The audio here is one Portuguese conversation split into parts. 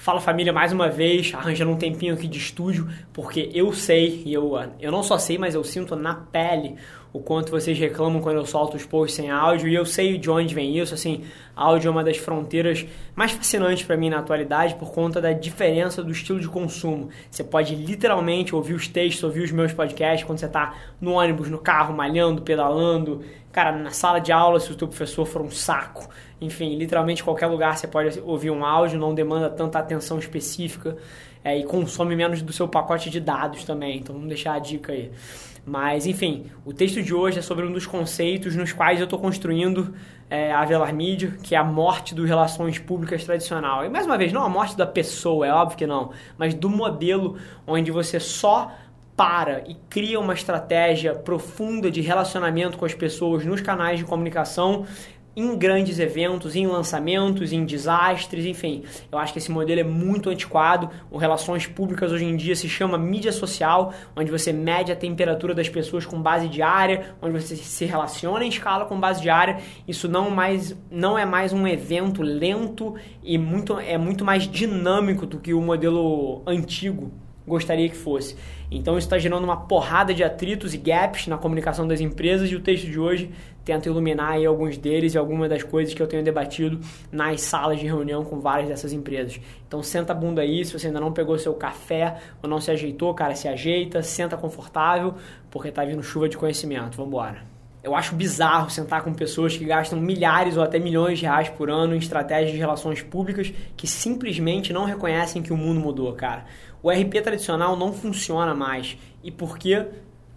Fala família mais uma vez, arranjando um tempinho aqui de estúdio, porque eu sei, e eu, eu não só sei, mas eu sinto na pele o quanto vocês reclamam quando eu solto os posts sem áudio, e eu sei de onde vem isso, assim, áudio é uma das fronteiras mais fascinantes para mim na atualidade por conta da diferença do estilo de consumo. Você pode literalmente ouvir os textos, ouvir os meus podcasts quando você está no ônibus, no carro, malhando, pedalando, cara, na sala de aula, se o teu professor for um saco, enfim, literalmente qualquer lugar você pode ouvir um áudio, não demanda tanta atenção específica é, e consome menos do seu pacote de dados também, então vamos deixar a dica aí. Mas, enfim, o texto de hoje é sobre um dos conceitos nos quais eu estou construindo é, a Velar Media, que é a morte do relações públicas tradicional. E, mais uma vez, não a morte da pessoa, é óbvio que não, mas do modelo onde você só para e cria uma estratégia profunda de relacionamento com as pessoas nos canais de comunicação em grandes eventos, em lançamentos, em desastres, enfim. Eu acho que esse modelo é muito antiquado. O Relações Públicas hoje em dia se chama mídia social, onde você mede a temperatura das pessoas com base diária, onde você se relaciona em escala com base diária. Isso não, mais, não é mais um evento lento e muito, é muito mais dinâmico do que o modelo antigo gostaria que fosse. Então isso está gerando uma porrada de atritos e gaps na comunicação das empresas e o texto de hoje tenta iluminar aí alguns deles e algumas das coisas que eu tenho debatido nas salas de reunião com várias dessas empresas. Então senta a bunda aí, se você ainda não pegou seu café ou não se ajeitou, cara, se ajeita, senta confortável, porque tá vindo chuva de conhecimento. Vamos embora. Eu acho bizarro sentar com pessoas que gastam milhares ou até milhões de reais por ano em estratégias de relações públicas que simplesmente não reconhecem que o mundo mudou, cara. O RP tradicional não funciona mais. E por quê?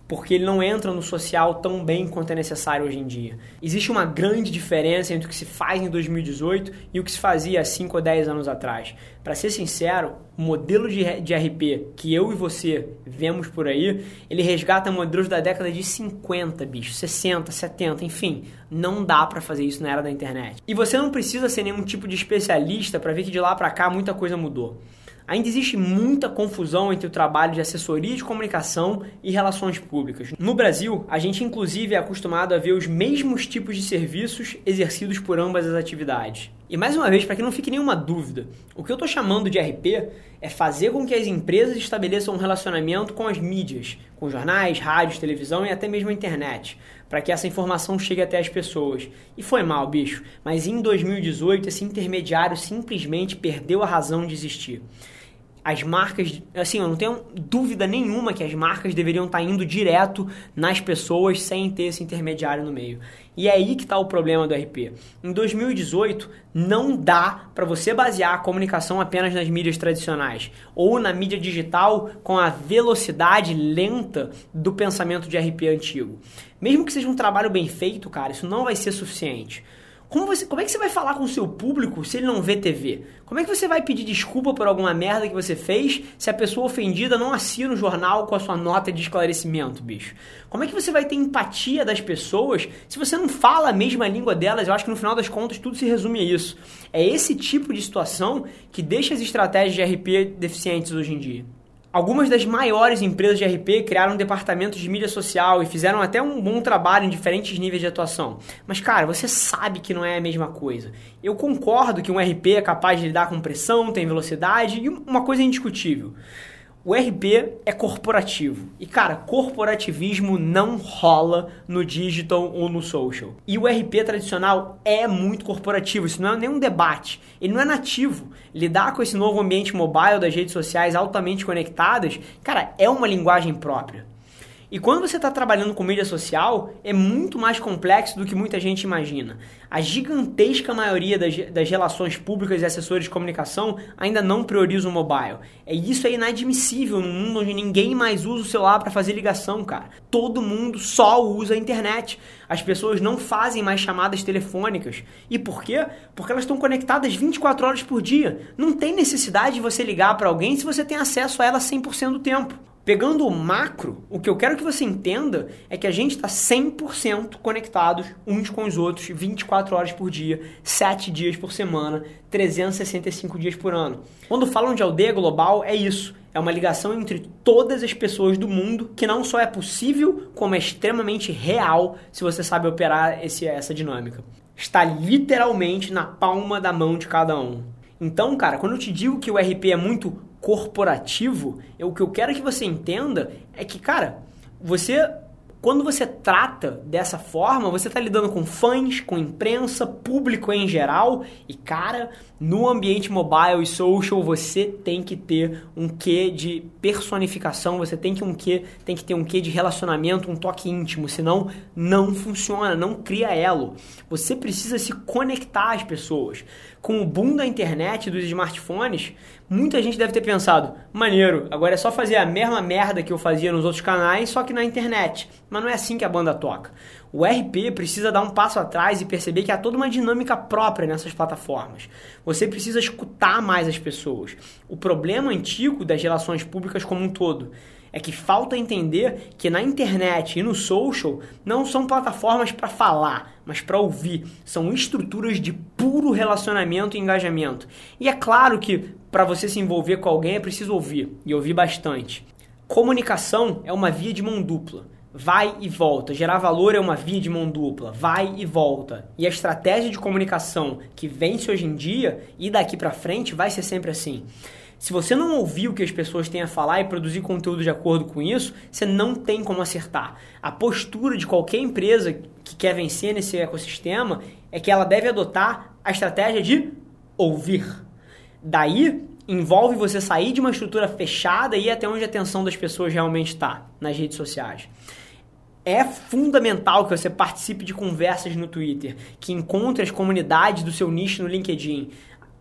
porque ele não entra no social tão bem quanto é necessário hoje em dia. Existe uma grande diferença entre o que se faz em 2018 e o que se fazia há 5 ou 10 anos atrás. Para ser sincero, o modelo de, de RP que eu e você vemos por aí, ele resgata modelos da década de 50, bicho, 60, 70, enfim, não dá para fazer isso na era da internet. E você não precisa ser nenhum tipo de especialista para ver que de lá para cá muita coisa mudou. Ainda existe muita confusão entre o trabalho de assessoria de comunicação e relações públicas. No Brasil, a gente inclusive é acostumado a ver os mesmos tipos de serviços exercidos por ambas as atividades. E mais uma vez, para que não fique nenhuma dúvida, o que eu estou chamando de RP é fazer com que as empresas estabeleçam um relacionamento com as mídias, com jornais, rádios, televisão e até mesmo a internet, para que essa informação chegue até as pessoas. E foi mal, bicho, mas em 2018 esse intermediário simplesmente perdeu a razão de existir as marcas, assim, eu não tenho dúvida nenhuma que as marcas deveriam estar indo direto nas pessoas sem ter esse intermediário no meio. E é aí que está o problema do RP. Em 2018, não dá para você basear a comunicação apenas nas mídias tradicionais ou na mídia digital com a velocidade lenta do pensamento de RP antigo. Mesmo que seja um trabalho bem feito, cara, isso não vai ser suficiente. Como, você, como é que você vai falar com o seu público se ele não vê TV? Como é que você vai pedir desculpa por alguma merda que você fez se a pessoa ofendida não assina o jornal com a sua nota de esclarecimento, bicho? Como é que você vai ter empatia das pessoas se você não fala a mesma língua delas? Eu acho que no final das contas tudo se resume a isso. É esse tipo de situação que deixa as estratégias de RP deficientes hoje em dia. Algumas das maiores empresas de RP criaram departamentos de mídia social e fizeram até um bom trabalho em diferentes níveis de atuação. Mas, cara, você sabe que não é a mesma coisa. Eu concordo que um RP é capaz de lidar com pressão, tem velocidade e uma coisa indiscutível. O RP é corporativo. E, cara, corporativismo não rola no digital ou no social. E o RP tradicional é muito corporativo. Isso não é nenhum debate. Ele não é nativo. Lidar com esse novo ambiente mobile das redes sociais altamente conectadas, cara, é uma linguagem própria. E quando você está trabalhando com mídia social, é muito mais complexo do que muita gente imagina. A gigantesca maioria das, das relações públicas e assessores de comunicação ainda não priorizam o mobile. É isso é inadmissível num mundo onde ninguém mais usa o celular para fazer ligação, cara. Todo mundo só usa a internet. As pessoas não fazem mais chamadas telefônicas. E por quê? Porque elas estão conectadas 24 horas por dia. Não tem necessidade de você ligar para alguém se você tem acesso a ela 100% do tempo. Pegando o macro, o que eu quero que você entenda é que a gente está 100% conectados uns com os outros 24 horas por dia, 7 dias por semana, 365 dias por ano. Quando falam de aldeia global, é isso. É uma ligação entre todas as pessoas do mundo que não só é possível, como é extremamente real se você sabe operar esse, essa dinâmica. Está literalmente na palma da mão de cada um. Então, cara, quando eu te digo que o RP é muito corporativo, eu, o que eu quero que você entenda é que, cara, você quando você trata dessa forma, você está lidando com fãs, com imprensa, público em geral. E cara, no ambiente mobile e social, você tem que ter um quê de personificação, você tem que um quê, tem que ter um quê de relacionamento, um toque íntimo, senão não funciona, não cria elo. Você precisa se conectar às pessoas. Com o boom da internet, dos smartphones, muita gente deve ter pensado: maneiro, agora é só fazer a mesma merda que eu fazia nos outros canais, só que na internet. Mas não é assim que a banda toca. O RP precisa dar um passo atrás e perceber que há toda uma dinâmica própria nessas plataformas. Você precisa escutar mais as pessoas. O problema antigo das relações públicas como um todo é que falta entender que na internet e no social não são plataformas para falar, mas para ouvir. São estruturas de puro relacionamento e engajamento. E é claro que para você se envolver com alguém é preciso ouvir, e ouvir bastante. Comunicação é uma via de mão dupla vai e volta. Gerar valor é uma via de mão dupla, vai e volta. E a estratégia de comunicação que vence hoje em dia e daqui para frente vai ser sempre assim. Se você não ouvir o que as pessoas têm a falar e produzir conteúdo de acordo com isso, você não tem como acertar. A postura de qualquer empresa que quer vencer nesse ecossistema é que ela deve adotar a estratégia de ouvir. Daí envolve você sair de uma estrutura fechada e ir até onde a atenção das pessoas realmente está, nas redes sociais. É fundamental que você participe de conversas no Twitter, que encontre as comunidades do seu nicho no LinkedIn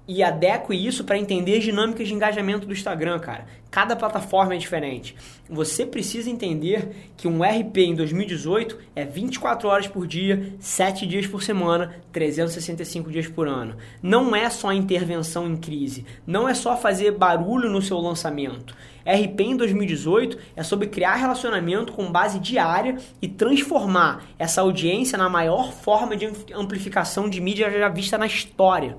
e adeque isso para entender as dinâmicas de engajamento do Instagram, cara. Cada plataforma é diferente. Você precisa entender que um RP em 2018 é 24 horas por dia, 7 dias por semana, 365 dias por ano. Não é só intervenção em crise, não é só fazer barulho no seu lançamento. RP em 2018 é sobre criar relacionamento com base diária e transformar essa audiência na maior forma de amplificação de mídia já vista na história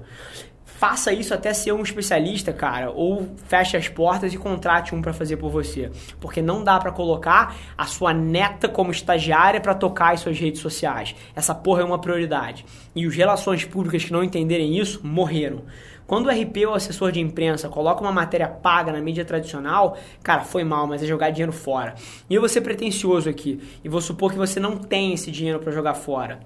faça isso até ser um especialista, cara, ou feche as portas e contrate um para fazer por você, porque não dá para colocar a sua neta como estagiária para tocar as suas redes sociais. Essa porra é uma prioridade. E os relações públicas que não entenderem isso morreram. Quando o RP ou assessor de imprensa coloca uma matéria paga na mídia tradicional, cara, foi mal, mas é jogar dinheiro fora. E eu vou ser pretencioso aqui e vou supor que você não tem esse dinheiro para jogar fora.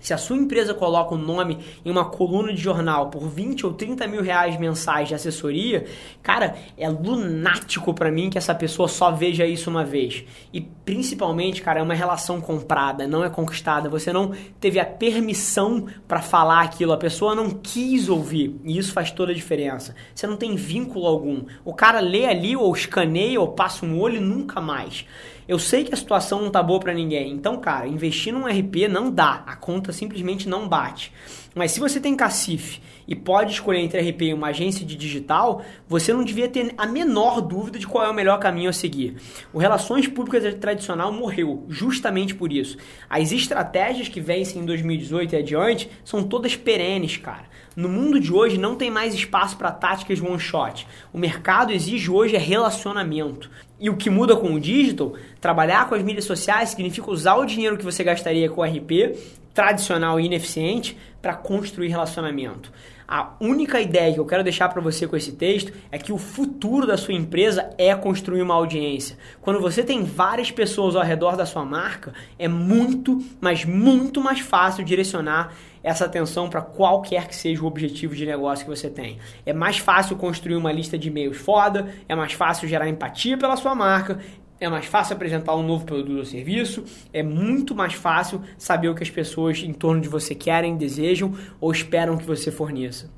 Se a sua empresa coloca o um nome em uma coluna de jornal por 20 ou 30 mil reais mensais de assessoria, cara, é lunático para mim que essa pessoa só veja isso uma vez. E principalmente, cara, é uma relação comprada, não é conquistada. Você não teve a permissão para falar aquilo, a pessoa não quis ouvir. E isso faz toda a diferença. Você não tem vínculo algum. O cara lê ali ou escaneia ou passa um olho e nunca mais. Eu sei que a situação não tá boa para ninguém. Então, cara, investir num RP não dá. A conta simplesmente não bate. Mas se você tem cacife e pode escolher entre RP e uma agência de digital, você não devia ter a menor dúvida de qual é o melhor caminho a seguir. O Relações Públicas tradicional morreu justamente por isso. As estratégias que vencem em 2018 e adiante são todas perenes, cara. No mundo de hoje não tem mais espaço para táticas one shot. O mercado exige hoje é relacionamento. E o que muda com o digital, trabalhar com as mídias sociais significa usar o dinheiro que você gastaria com o RP tradicional e ineficiente para construir relacionamento. A única ideia que eu quero deixar para você com esse texto é que o futuro da sua empresa é construir uma audiência. Quando você tem várias pessoas ao redor da sua marca, é muito, mas muito mais fácil direcionar essa atenção para qualquer que seja o objetivo de negócio que você tem. É mais fácil construir uma lista de e-mails foda, é mais fácil gerar empatia pela sua marca, é mais fácil apresentar um novo produto ou serviço, é muito mais fácil saber o que as pessoas em torno de você querem, desejam ou esperam que você forneça.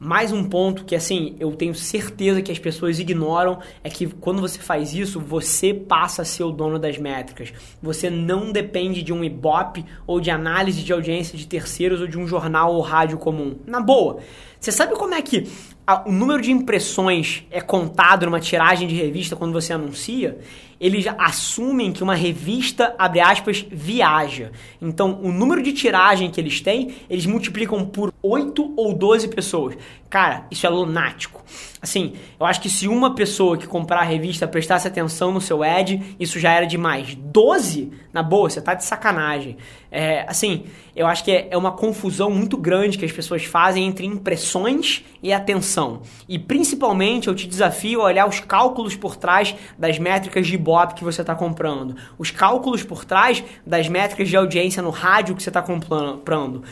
Mais um ponto que assim, eu tenho certeza que as pessoas ignoram é que quando você faz isso, você passa a ser o dono das métricas. Você não depende de um Ibope ou de análise de audiência de terceiros ou de um jornal ou rádio comum. Na boa, você sabe como é que a, o número de impressões é contado numa tiragem de revista quando você anuncia? Eles assumem que uma revista, abre aspas, viaja. Então, o número de tiragem que eles têm, eles multiplicam por 8 ou 12 pessoas. Cara, isso é lunático. Assim, eu acho que se uma pessoa que comprar a revista prestasse atenção no seu ad, isso já era demais. 12? Na boa, você tá de sacanagem. É, assim, eu acho que é, é uma confusão muito grande que as pessoas fazem entre impressões e atenção. E principalmente eu te desafio a olhar os cálculos por trás das métricas de Ibope que você está comprando, os cálculos por trás das métricas de audiência no rádio que você está comprando,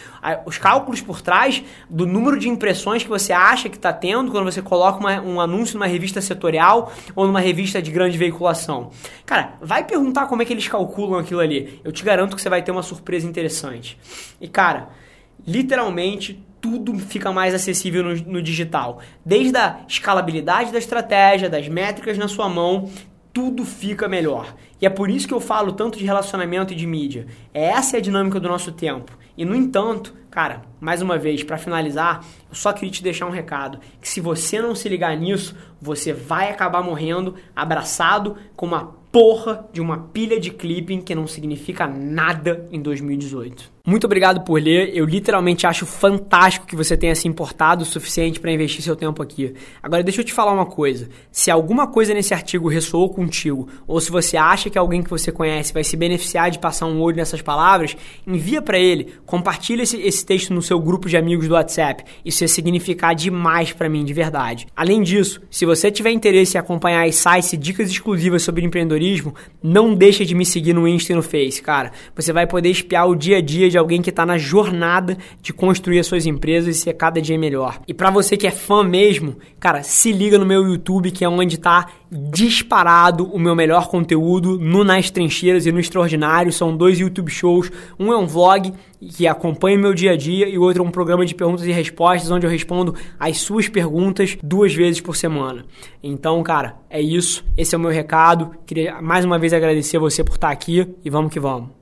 os cálculos por trás do número de impressões que você acha que está tendo quando você coloca uma, um anúncio numa revista setorial ou numa revista de grande veiculação. Cara, vai perguntar como é que eles calculam aquilo ali. Eu te garanto que você vai ter uma surpresa interessante. E cara, literalmente tudo fica mais acessível no, no, digital. Desde a escalabilidade da estratégia, das métricas na sua mão, tudo fica melhor. E é por isso que eu falo tanto de relacionamento e de mídia. Essa é a dinâmica do nosso tempo. E no entanto, cara, mais uma vez, para finalizar, eu só queria te deixar um recado: que se você não se ligar nisso, você vai acabar morrendo abraçado com uma porra de uma pilha de clipping que não significa nada em 2018. Muito obrigado por ler. Eu literalmente acho fantástico que você tenha se importado o suficiente para investir seu tempo aqui. Agora deixa eu te falar uma coisa. Se alguma coisa nesse artigo ressoou contigo, ou se você acha que alguém que você conhece vai se beneficiar de passar um olho nessas palavras, envia para ele, compartilha esse, esse, texto no seu grupo de amigos do WhatsApp. Isso ia significar demais para mim, de verdade. Além disso, se você tiver interesse em acompanhar sites e dicas exclusivas sobre empreendedorismo, não deixa de me seguir no Insta e no Face, cara. Você vai poder espiar o dia a dia de alguém que está na jornada de construir as suas empresas e ser cada dia melhor. E para você que é fã mesmo, cara, se liga no meu YouTube, que é onde está disparado o meu melhor conteúdo no Nas Trincheiras e no Extraordinário. São dois YouTube shows. Um é um vlog que acompanha meu dia a dia e o outro é um programa de perguntas e respostas onde eu respondo as suas perguntas duas vezes por semana. Então, cara, é isso. Esse é o meu recado. Queria mais uma vez agradecer você por estar aqui e vamos que vamos.